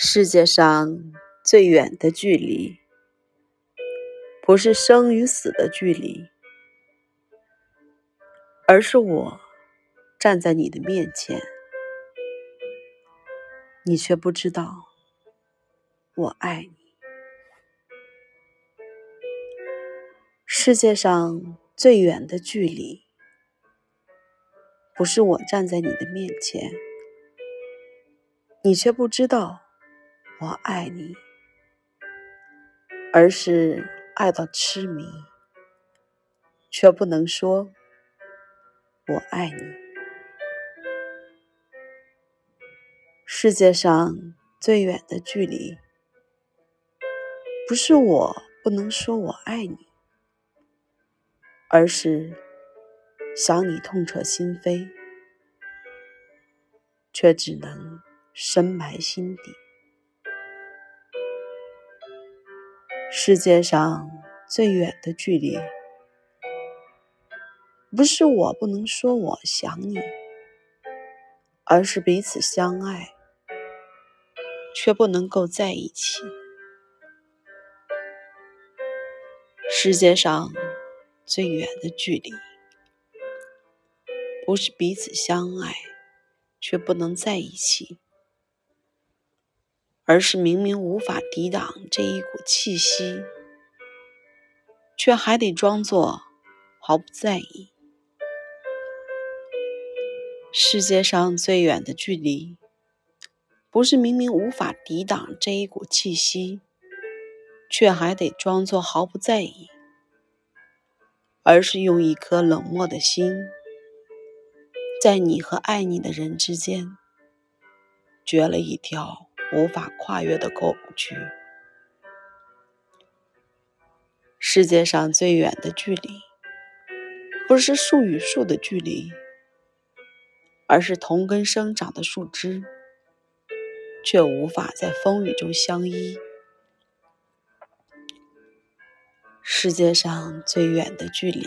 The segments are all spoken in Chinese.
世界上最远的距离，不是生与死的距离，而是我站在你的面前，你却不知道我爱你。世界上最远的距离，不是我站在你的面前，你却不知道。我爱你，而是爱到痴迷，却不能说“我爱你”。世界上最远的距离，不是我不能说我爱你，而是想你痛彻心扉，却只能深埋心底。世界上最远的距离，不是我不能说我想你，而是彼此相爱，却不能够在一起。世界上最远的距离，不是彼此相爱，却不能在一起。而是明明无法抵挡这一股气息，却还得装作毫不在意。世界上最远的距离，不是明明无法抵挡这一股气息，却还得装作毫不在意，而是用一颗冷漠的心，在你和爱你的人之间，掘了一条。无法跨越的沟渠。世界上最远的距离，不是树与树的距离，而是同根生长的树枝，却无法在风雨中相依。世界上最远的距离，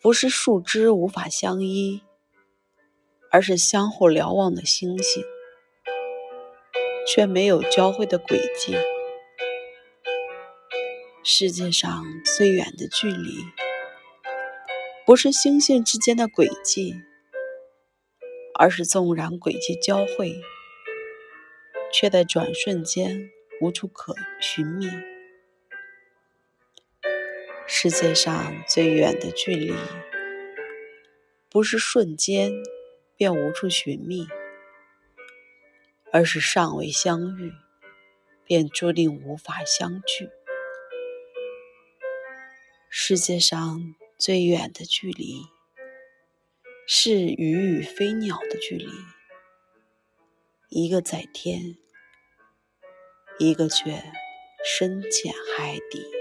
不是树枝无法相依，而是相互瞭望的星星。却没有交汇的轨迹。世界上最远的距离，不是星星之间的轨迹，而是纵然轨迹交汇，却在转瞬间无处可寻觅。世界上最远的距离，不是瞬间便无处寻觅。而是尚未相遇，便注定无法相聚。世界上最远的距离，是鱼与飞鸟的距离。一个在天，一个却深潜海底。